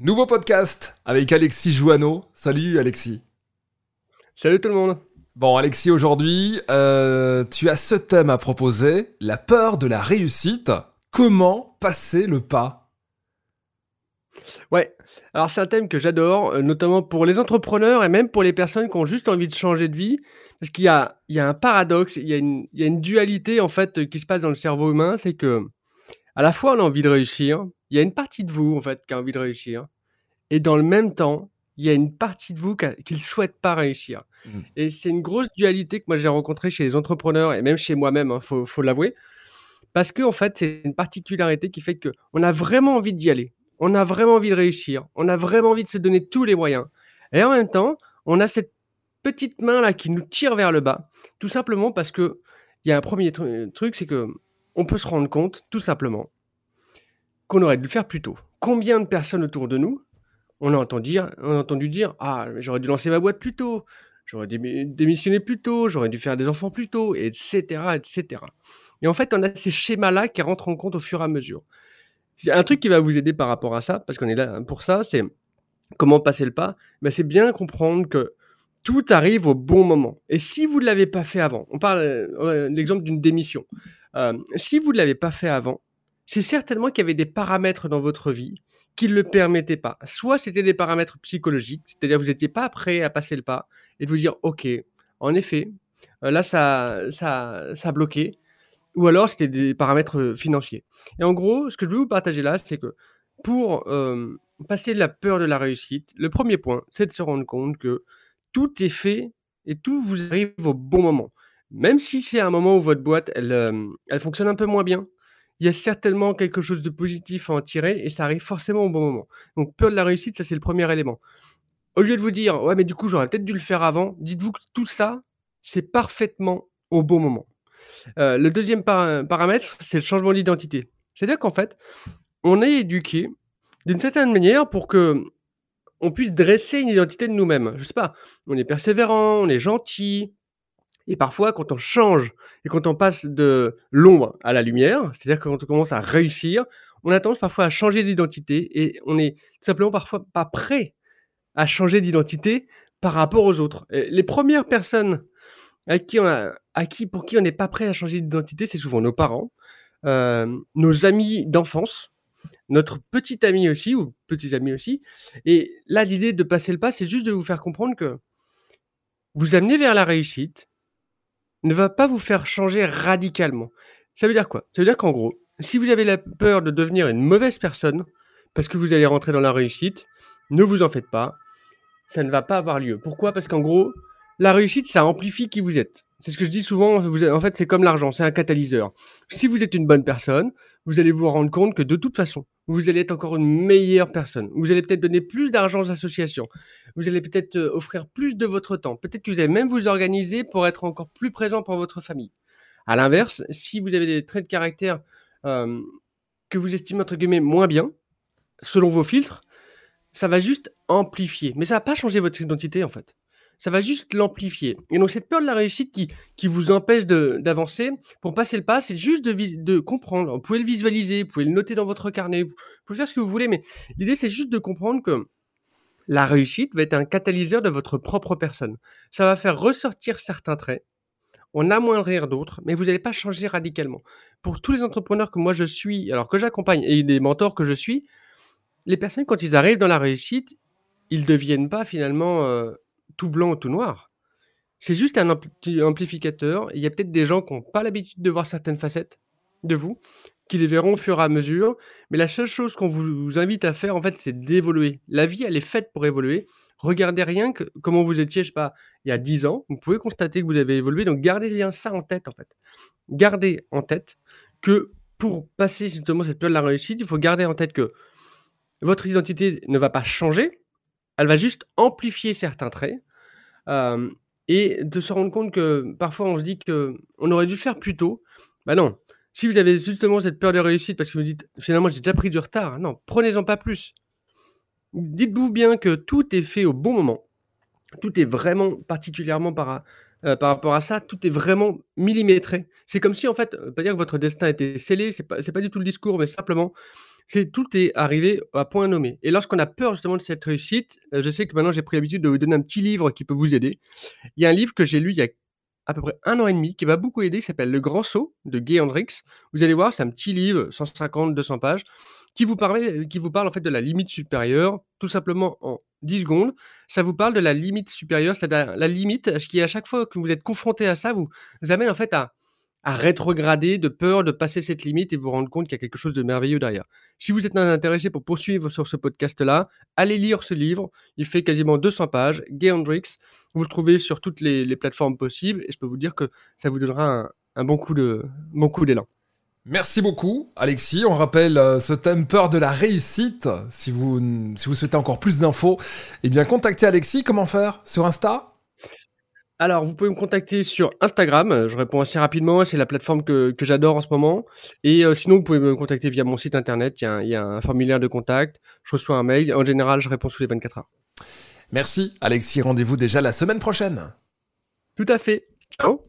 Nouveau podcast avec Alexis Jouanneau. Salut Alexis. Salut tout le monde. Bon Alexis, aujourd'hui, euh, tu as ce thème à proposer, la peur de la réussite. Comment passer le pas? Ouais, alors c'est un thème que j'adore, euh, notamment pour les entrepreneurs et même pour les personnes qui ont juste envie de changer de vie. Parce qu'il y a, il y a un paradoxe, il y a, une, il y a une dualité en fait qui se passe dans le cerveau humain, c'est que à la fois on a envie de réussir, il y a une partie de vous en fait qui a envie de réussir, et dans le même temps, il y a une partie de vous qui ne souhaite pas réussir. Mmh. Et c'est une grosse dualité que moi j'ai rencontrée chez les entrepreneurs et même chez moi-même, il hein, faut, faut l'avouer. Parce que en fait, c'est une particularité qui fait qu'on a vraiment envie d'y aller. On a vraiment envie de réussir. On a vraiment envie de se donner tous les moyens. Et en même temps, on a cette petite main là qui nous tire vers le bas. Tout simplement parce que il y a un premier truc, c'est que on peut se rendre compte, tout simplement, qu'on aurait dû le faire plus tôt. Combien de personnes autour de nous, on a entendu dire, Ah, j'aurais dû lancer ma boîte plus tôt, j'aurais dû démissionner plus tôt, j'aurais dû faire des enfants plus tôt, etc. etc. Et en fait, on a ces schémas-là qui rentrent en compte au fur et à mesure. Un truc qui va vous aider par rapport à ça, parce qu'on est là pour ça, c'est comment passer le pas. Ben, c'est bien comprendre que tout arrive au bon moment. Et si vous ne l'avez pas fait avant, on parle euh, l'exemple d'une démission. Si vous ne l'avez pas fait avant, c'est certainement qu'il y avait des paramètres dans votre vie qui ne le permettaient pas. Soit c'était des paramètres psychologiques, c'est-à-dire vous n'étiez pas prêt à passer le pas et de vous dire, OK, en effet, euh, là, ça, ça, ça a bloqué. Ou alors c'était des paramètres financiers. Et en gros, ce que je veux vous partager là, c'est que pour passer de la peur de la réussite, le premier point, c'est de se rendre compte que tout est fait et tout vous arrive au bon moment. Même si c'est un moment où votre boîte, elle, euh, elle fonctionne un peu moins bien, il y a certainement quelque chose de positif à en tirer et ça arrive forcément au bon moment. Donc, peur de la réussite, ça c'est le premier élément. Au lieu de vous dire, ouais, mais du coup, j'aurais peut-être dû le faire avant, dites-vous que tout ça, c'est parfaitement au bon moment. Euh, le deuxième paramètre, c'est le changement d'identité. C'est-à-dire qu'en fait, on est éduqué d'une certaine manière pour que on puisse dresser une identité de nous-mêmes. Je sais pas, on est persévérant, on est gentil, et parfois, quand on change et quand on passe de l'ombre à la lumière, c'est-à-dire quand on commence à réussir, on a tendance parfois à changer d'identité et on est tout simplement parfois pas prêt à changer d'identité par rapport aux autres. les premières personnes à qui à qui, pour qui on n'est pas prêt à changer d'identité, c'est souvent nos parents, euh, nos amis d'enfance, notre petit ami aussi, ou petits amis aussi. Et là, l'idée de passer le pas, c'est juste de vous faire comprendre que vous amenez vers la réussite, ne va pas vous faire changer radicalement. Ça veut dire quoi? Ça veut dire qu'en gros, si vous avez la peur de devenir une mauvaise personne, parce que vous allez rentrer dans la réussite, ne vous en faites pas. Ça ne va pas avoir lieu. Pourquoi? Parce qu'en gros, la réussite, ça amplifie qui vous êtes. C'est ce que je dis souvent. En fait, c'est comme l'argent, c'est un catalyseur. Si vous êtes une bonne personne, vous allez vous rendre compte que de toute façon, vous allez être encore une meilleure personne. Vous allez peut-être donner plus d'argent aux associations. Vous allez peut-être euh, offrir plus de votre temps. Peut-être que vous allez même vous organiser pour être encore plus présent pour votre famille. À l'inverse, si vous avez des traits de caractère que vous estimez entre guillemets moins bien, selon vos filtres, ça va juste amplifier. Mais ça va pas changer votre identité en fait ça va juste l'amplifier. Et donc cette peur de la réussite qui, qui vous empêche d'avancer, pour passer le pas, c'est juste de, de comprendre. Vous pouvez le visualiser, vous pouvez le noter dans votre carnet, vous pouvez faire ce que vous voulez, mais l'idée c'est juste de comprendre que la réussite va être un catalyseur de votre propre personne. Ça va faire ressortir certains traits, on amoindrir d'autres, mais vous n'allez pas changer radicalement. Pour tous les entrepreneurs que moi je suis, alors que j'accompagne, et des mentors que je suis, les personnes, quand ils arrivent dans la réussite, ils ne deviennent pas finalement euh, tout blanc ou tout noir. C'est juste un amplificateur. Il y a peut-être des gens qui n'ont pas l'habitude de voir certaines facettes de vous, qui les verront au fur et à mesure. Mais la seule chose qu'on vous, invite à faire, en fait, c'est d'évoluer. La vie, elle est faite pour évoluer. Regardez rien que comment vous étiez, je sais pas, il y a 10 ans. Vous pouvez constater que vous avez évolué. Donc, gardez bien ça en tête, en fait. Gardez en tête que pour passer justement cette période de la réussite, il faut garder en tête que votre identité ne va pas changer, elle va juste amplifier certains traits euh, et de se rendre compte que parfois on se dit que on aurait dû faire plus tôt. Bah non. Si vous avez justement cette peur de réussite parce que vous dites finalement j'ai déjà pris du retard, non, prenez-en pas plus. Dites-vous bien que tout est fait au bon moment. Tout est vraiment particulièrement par, euh, rapport à ça, tout est vraiment millimétré. C'est comme si en fait, pas dire que votre destin était scellé, c'est pas, pas du tout le discours, mais simplement c'est tout est arrivé à point nommé. Et lorsqu'on a peur justement de cette réussite, euh, je sais que maintenant j'ai pris l'habitude de vous donner un petit livre qui peut vous aider. Il y a un livre que j'ai lu il y a à peu près un an et demi qui va beaucoup aider, qui s'appelle Le Grand Saut de Gay Hendricks. Vous allez voir, c'est un petit livre, 150-200 pages, qui vous, parle, qui vous parle en fait de la limite supérieure, tout simplement en 10 secondes. Ça vous parle de la limite supérieure, c'est-à-dire la limite qui, à chaque fois que vous êtes confronté à ça, vous, vous amène en fait à, à rétrograder de peur de passer cette limite et vous rendre compte qu'il y a quelque chose de merveilleux derrière. Si vous êtes intéressé pour poursuivre sur ce podcast-là, allez lire ce livre. Il fait quasiment 200 pages. Gay Hendrix. Vous le trouvez sur toutes les, plateformes possibles et je peux vous dire que ça vous donnera un, bon coup de bon coup d'élan. Merci beaucoup, Alexis. On rappelle euh, ce thème peur de la réussite. Si vous, si vous souhaitez encore plus d'infos, eh bien, contactez Alexis. Comment faire? Sur Insta? Alors, vous pouvez me contacter sur Instagram. Euh, je réponds assez rapidement. C'est la plateforme que, j'adore en ce moment. Et euh, sinon, vous pouvez me contacter via mon site internet. Il y, a un, formulaire de contact. Je reçois un mail. En général, je réponds sous les 24 heures. Merci, Alexis. Rendez-vous déjà la semaine prochaine. Tout à fait. Ciao.